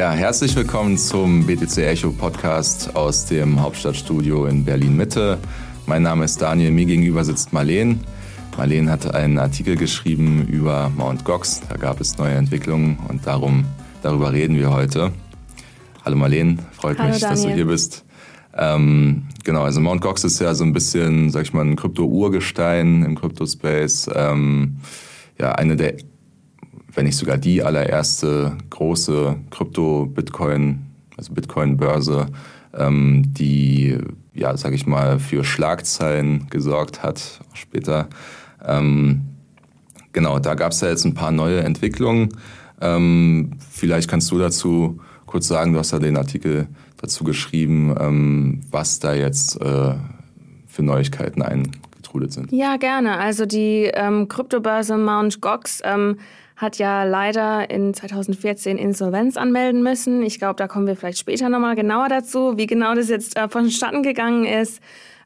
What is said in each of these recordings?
Ja, herzlich willkommen zum BTC Echo Podcast aus dem Hauptstadtstudio in Berlin Mitte. Mein Name ist Daniel, mir gegenüber sitzt Marleen. Marleen hat einen Artikel geschrieben über Mount Gox. Da gab es neue Entwicklungen und darum, darüber reden wir heute. Hallo Marleen, freut Hallo mich, Daniel. dass du hier bist. Ähm, genau, also Mount Gox ist ja so ein bisschen, sag ich mal, ein Krypto-Urgestein im Kryptospace. Ähm, ja, eine der, wenn nicht sogar die allererste große Krypto-Bitcoin, also Bitcoin-Börse, ähm, die, ja, sag ich mal, für Schlagzeilen gesorgt hat, später. Ähm, genau, da gab es ja jetzt ein paar neue Entwicklungen. Ähm, vielleicht kannst du dazu kurz sagen, du hast ja den Artikel dazu geschrieben, ähm, was da jetzt äh, für Neuigkeiten eingetrudelt sind. Ja, gerne. Also die ähm, Kryptobörse Mt. Gox ähm, hat ja leider in 2014 Insolvenz anmelden müssen. Ich glaube, da kommen wir vielleicht später nochmal genauer dazu, wie genau das jetzt äh, vonstatten gegangen ist.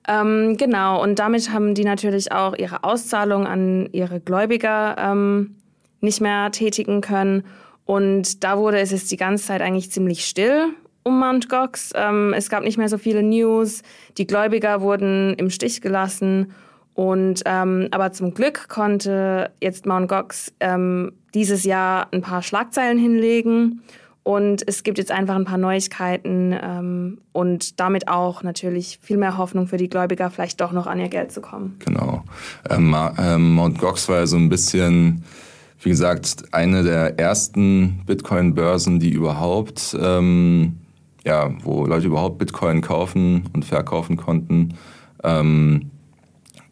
Ähm, genau, und damit haben die natürlich auch ihre Auszahlung an ihre Gläubiger ähm, nicht mehr tätigen können. Und da wurde es jetzt die ganze Zeit eigentlich ziemlich still um Mt. Gox. Ähm, es gab nicht mehr so viele News. Die Gläubiger wurden im Stich gelassen. Und ähm, aber zum Glück konnte jetzt Mt. Gox ähm, dieses Jahr ein paar Schlagzeilen hinlegen. Und es gibt jetzt einfach ein paar Neuigkeiten ähm, und damit auch natürlich viel mehr Hoffnung für die Gläubiger, vielleicht doch noch an ihr Geld zu kommen. Genau. Ähm, ähm, Mt. Gox war ja so ein bisschen, wie gesagt, eine der ersten Bitcoin-Börsen, die überhaupt, ähm, ja, wo Leute überhaupt Bitcoin kaufen und verkaufen konnten. Ähm,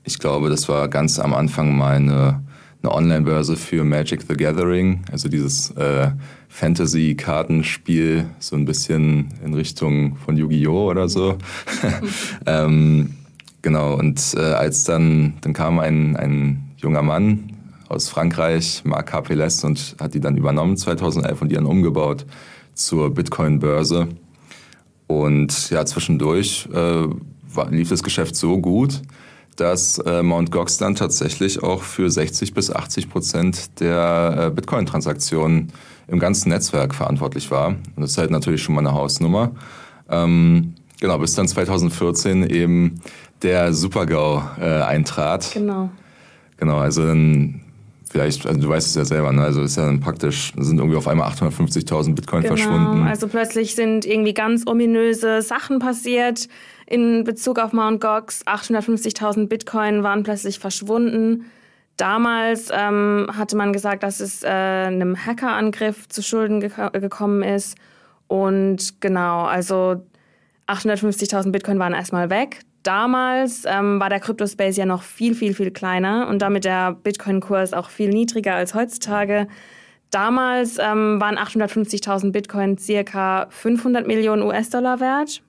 ich glaube, das war ganz am Anfang mal eine, eine Online-Börse für Magic the Gathering, also dieses äh, Fantasy-Kartenspiel, so ein bisschen in Richtung von Yu-Gi-Oh! oder so. ähm, genau, und äh, als dann, dann kam ein, ein junger Mann aus Frankreich, Marc Capeles, und hat die dann übernommen 2011 und die dann umgebaut zur Bitcoin-Börse. Und ja, zwischendurch äh, war, lief das Geschäft so gut, dass äh, Mt. Gox dann tatsächlich auch für 60 bis 80 Prozent der äh, Bitcoin-Transaktionen im ganzen Netzwerk verantwortlich war. Und das ist halt natürlich schon mal eine Hausnummer. Ähm, genau, bis dann 2014 eben der Super-GAU äh, eintrat. Genau. Genau, also dann vielleicht, also du weißt es ja selber, ne? also ist ja dann praktisch, sind irgendwie auf einmal 850.000 Bitcoin genau. verschwunden. Also plötzlich sind irgendwie ganz ominöse Sachen passiert in Bezug auf Mt. Gox. 850.000 Bitcoin waren plötzlich verschwunden. Damals ähm, hatte man gesagt, dass es äh, einem Hackerangriff zu Schulden geko gekommen ist. Und genau, also 850.000 Bitcoin waren erstmal weg. Damals ähm, war der Crypto-Space ja noch viel, viel, viel kleiner und damit der Bitcoin-Kurs auch viel niedriger als heutzutage. Damals ähm, waren 850.000 Bitcoin circa 500 Millionen US-Dollar wert.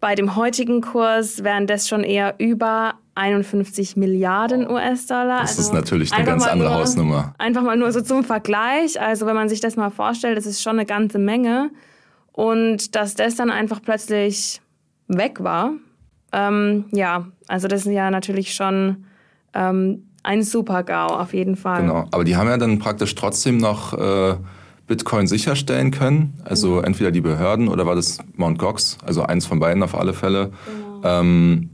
Bei dem heutigen Kurs wären das schon eher über 51 Milliarden US-Dollar. Das ist natürlich eine ganz andere nur, Hausnummer. Einfach mal nur so zum Vergleich. Also wenn man sich das mal vorstellt, das ist schon eine ganze Menge. Und dass das dann einfach plötzlich weg war, ähm, ja, also das ist ja natürlich schon ähm, ein Super-GAU auf jeden Fall. Genau, aber die haben ja dann praktisch trotzdem noch äh, Bitcoin sicherstellen können. Also Mhm. entweder die Behörden oder war das Mt. Gox, also eins von beiden auf alle Fälle. Ähm,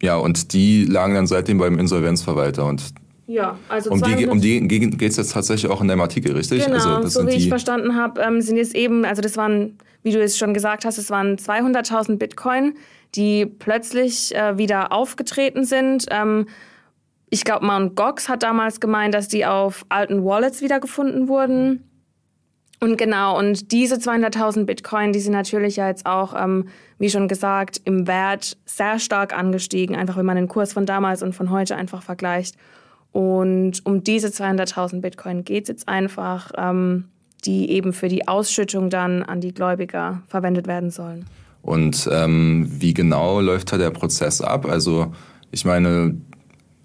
ja, und die lagen dann seitdem beim Insolvenzverwalter. Und Ja, also um die, 200 um die geht es jetzt tatsächlich auch in deinem Artikel, richtig? Genau, also das so wie ich verstanden habe, ähm, sind jetzt eben, also das waren, wie du es schon gesagt hast, es waren 200.000 Bitcoin, die plötzlich äh, wieder aufgetreten sind. Ähm, ich glaube, Mt. Gox hat damals gemeint, dass die auf alten Wallets wiedergefunden wurden. Und genau, und diese 200.000 Bitcoin, die sind natürlich ja jetzt auch, ähm, wie schon gesagt, im Wert sehr stark angestiegen, einfach wenn man den Kurs von damals und von heute einfach vergleicht. Und um diese 200.000 Bitcoin geht es jetzt einfach, ähm, die eben für die Ausschüttung dann an die Gläubiger verwendet werden sollen. Und ähm, wie genau läuft da der Prozess ab? Also ich meine,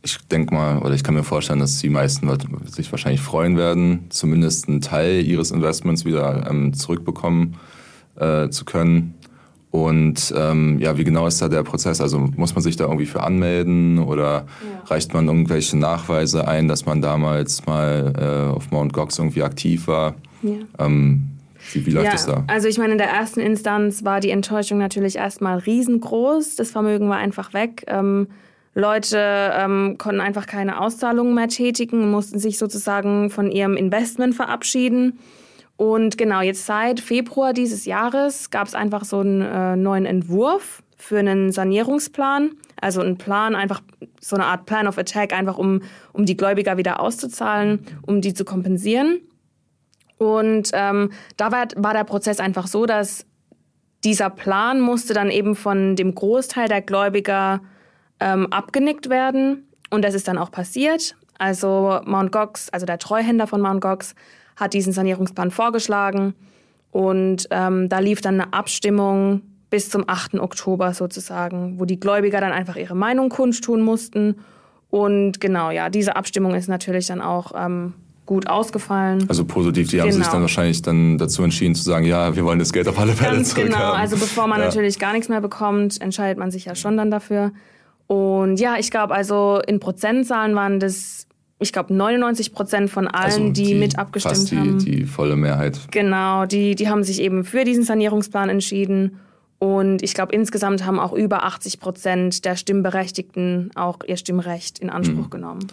ich denke mal, oder ich kann mir vorstellen, dass die meisten sich wahrscheinlich freuen werden, zumindest einen Teil ihres Investments wieder ähm, zurückbekommen äh, zu können. Und ähm, ja, wie genau ist da der Prozess? Also muss man sich da irgendwie für anmelden oder Ja. reicht man irgendwelche Nachweise ein, dass man damals mal äh, auf Mt. Gox irgendwie aktiv war? Ja. Ähm, Wie, wie läuft ja, das da? Also ich meine, in der ersten Instanz war die Enttäuschung natürlich erstmal riesengroß. Das Vermögen war einfach weg. Ähm, Leute ähm, konnten einfach keine Auszahlungen mehr tätigen, mussten sich sozusagen von ihrem Investment verabschieden. Und genau, jetzt seit Februar dieses Jahres gab es einfach so einen äh, neuen Entwurf für einen Sanierungsplan. Also ein Plan, einfach so eine Art Plan of Attack, einfach um, um die Gläubiger wieder auszuzahlen, um die zu kompensieren. Und ähm, da war, war der Prozess einfach so, dass dieser Plan musste dann eben von dem Großteil der Gläubiger ähm, abgenickt werden. Und das ist dann auch passiert. Also Mount Gox, also der Treuhänder von Mount Gox, hat diesen Sanierungsplan vorgeschlagen. Und ähm, da lief dann eine Abstimmung bis zum 8. Oktober sozusagen, wo die Gläubiger dann einfach ihre Meinung kundtun mussten. Und genau, ja, diese Abstimmung ist natürlich dann auch ähm, gut ausgefallen. Also positiv, die genau. haben sich dann wahrscheinlich dann dazu entschieden zu sagen, ja, wir wollen das Geld auf alle Fälle Ganz zurückhaben. Genau, also bevor man ja. natürlich gar nichts mehr bekommt, entscheidet man sich ja schon dann dafür. Und ja, ich glaube, also in Prozentzahlen waren das, ich glaube, 99 Prozent von allen, also die, die, mit abgestimmt fast die, haben. Die volle Mehrheit. Genau, die, die haben sich eben für diesen Sanierungsplan entschieden. Und ich glaube, insgesamt haben auch über 80 Prozent der Stimmberechtigten auch ihr Stimmrecht in Anspruch mhm. genommen.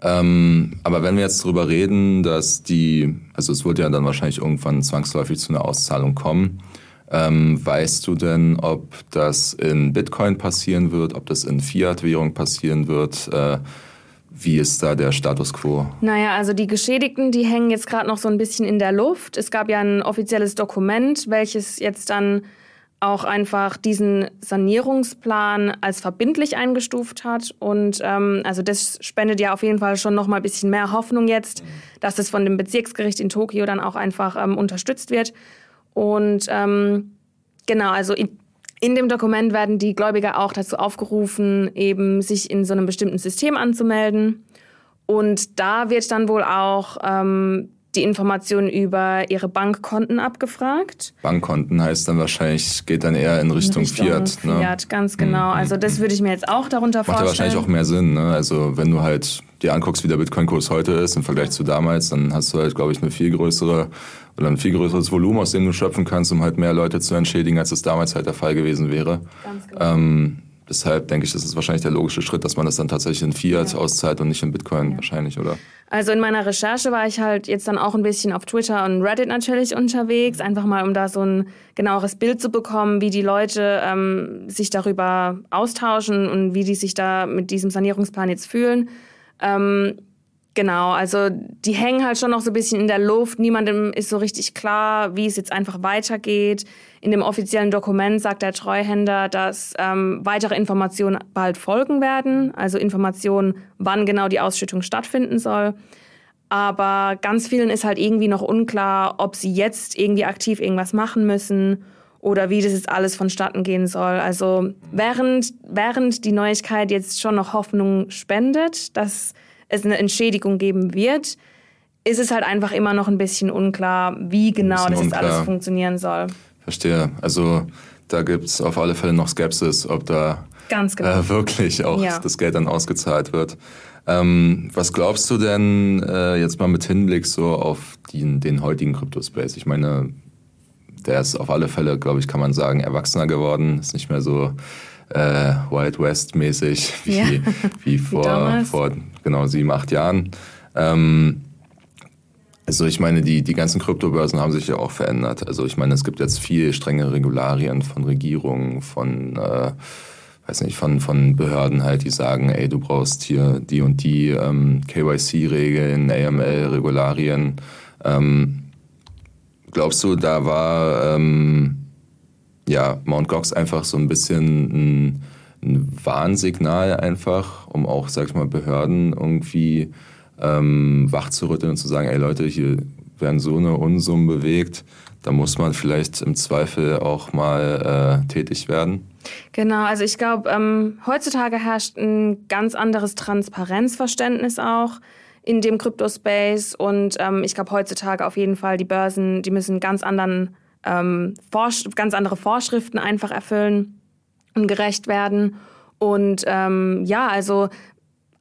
Ähm, aber wenn wir jetzt darüber reden, dass die, also es wird ja dann wahrscheinlich irgendwann zwangsläufig zu einer Auszahlung kommen, ähm, weißt du denn, ob das in Bitcoin passieren wird, ob das in Fiat-Währung passieren wird? Äh, wie ist da der Status quo? Naja, also die Geschädigten, die hängen jetzt gerade noch so ein bisschen in der Luft. Es gab ja ein offizielles Dokument, welches jetzt dann auch einfach diesen Sanierungsplan als verbindlich eingestuft hat. Und ähm, also das spendet ja auf jeden Fall schon noch mal ein bisschen mehr Hoffnung jetzt, dass es von dem Bezirksgericht in Tokio dann auch einfach ähm, unterstützt wird. Und ähm, genau, also in, in dem Dokument werden die Gläubiger auch dazu aufgerufen, eben sich in so einem bestimmten System anzumelden. Und da wird dann wohl auch ähm, die Informationen über ihre Bankkonten abgefragt. Bankkonten heißt dann wahrscheinlich, geht dann eher in Richtung, in Richtung Fiat. Ne? Fiat, ganz genau. Mhm. Also das würde ich mir jetzt auch darunter Macht vorstellen. Macht ja wahrscheinlich auch mehr Sinn. Ne? Also wenn du halt dir anguckst, wie der Bitcoin-Kurs heute ist im Vergleich zu damals, dann hast du halt, glaube ich, eine viel größere oder ein viel größeres Volumen, aus dem du schöpfen kannst, um halt mehr Leute zu entschädigen, als es damals halt der Fall gewesen wäre. Ganz genau. Ähm, Deshalb denke ich, das ist wahrscheinlich der logische Schritt, dass man das dann tatsächlich in Fiat ja. auszahlt und nicht in Bitcoin ja. wahrscheinlich, oder? Also in meiner Recherche war ich halt jetzt dann auch ein bisschen auf Twitter und Reddit natürlich unterwegs, einfach mal um da so ein genaueres Bild zu bekommen, wie die Leute ähm, sich darüber austauschen und wie die sich da mit diesem Sanierungsplan jetzt fühlen. Ähm, Genau, also die hängen halt schon noch so ein bisschen in der Luft. Niemandem ist so richtig klar, wie es jetzt einfach weitergeht. In dem offiziellen Dokument sagt der Treuhänder, dass ähm, weitere Informationen bald folgen werden. Also Informationen, wann genau die Ausschüttung stattfinden soll. Aber ganz vielen ist halt irgendwie noch unklar, ob sie jetzt irgendwie aktiv irgendwas machen müssen oder wie das jetzt alles vonstatten gehen soll. Also während, während die Neuigkeit jetzt schon noch Hoffnung spendet, dass es eine Entschädigung geben wird, ist es halt einfach immer noch ein bisschen unklar, wie genau das jetzt alles funktionieren soll. Verstehe. Also da gibt es auf alle Fälle noch Skepsis, ob da Ganz genau. äh, wirklich auch ja. das Geld dann ausgezahlt wird. Ähm, was glaubst du denn äh, jetzt mal mit Hinblick so auf den, den heutigen Crypto-Space? Ich meine, der ist auf alle Fälle, glaube ich, kann man sagen, erwachsener geworden. Ist nicht mehr so äh, Wild West mäßig wie, ja. wie vor, wie vor genau sieben, acht Jahren. Ähm, also ich meine, die, die ganzen Kryptobörsen haben sich ja auch verändert. Also ich meine, es gibt jetzt viel strenge Regularien von Regierungen, von, äh, weiß nicht, von, von Behörden halt, die sagen, ey, du brauchst hier die und die ähm, KYC-Regeln, AML-Regularien. Ähm, glaubst du, da war ähm, ja, Mount Gox einfach so ein bisschen ein, ein Warnsignal einfach, um auch, sag ich mal, Behörden irgendwie ähm, wach zu rütteln und zu sagen, ey Leute, hier werden so eine Unsummen bewegt, da muss man vielleicht im Zweifel auch mal äh, tätig werden. Genau, also ich glaube, ähm, heutzutage herrscht ein ganz anderes Transparenzverständnis auch in dem Crypto-Space und ähm, ich glaube heutzutage auf jeden Fall die Börsen, die müssen ganz anderen ähm, ganz andere Vorschriften einfach erfüllen und gerecht werden. Und ähm, ja, also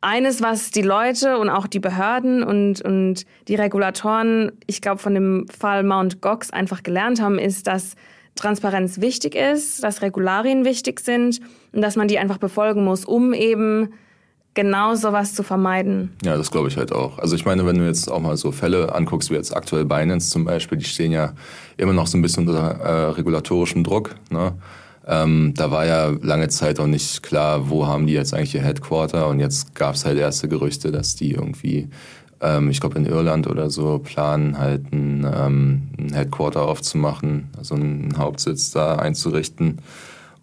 eines, was die Leute und auch die Behörden und, und die Regulatoren, ich glaube, von dem Fall Mount Gox einfach gelernt haben, ist, dass Transparenz wichtig ist, dass Regularien wichtig sind und dass man die einfach befolgen muss, um eben genau sowas zu vermeiden. Ja, das glaube ich halt auch. Also ich meine, wenn du jetzt auch mal so Fälle anguckst, wie jetzt aktuell Binance zum Beispiel, die stehen ja immer noch so ein bisschen unter äh, regulatorischem Druck. Ne? Ähm, da war ja lange Zeit auch nicht klar, wo haben die jetzt eigentlich ihr Headquarter und jetzt gab es halt erste Gerüchte, dass die irgendwie, ähm, ich glaube in Irland oder so, planen halt ein, ähm, ein Headquarter aufzumachen, also einen Hauptsitz da einzurichten.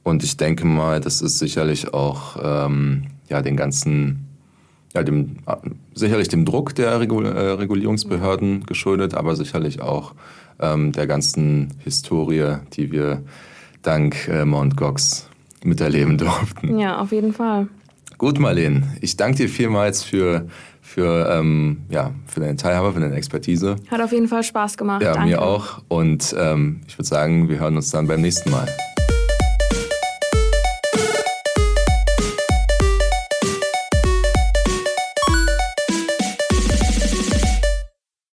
Und ich denke mal, das ist sicherlich auch ähm, ja, den ganzen, ja, dem, sicherlich dem Druck der Regul äh, Regulierungsbehörden geschuldet, aber sicherlich auch ähm, der ganzen Historie, die wir dank äh, Mount Gox miterleben durften. Ja, auf jeden Fall. Gut, Marlene, ich danke dir vielmals für, für, ähm, ja, für deine Teilhabe, für deine Expertise. Hat auf jeden Fall Spaß gemacht. Ja, danke. mir auch. Und ähm, ich würde sagen, wir hören uns dann beim nächsten Mal.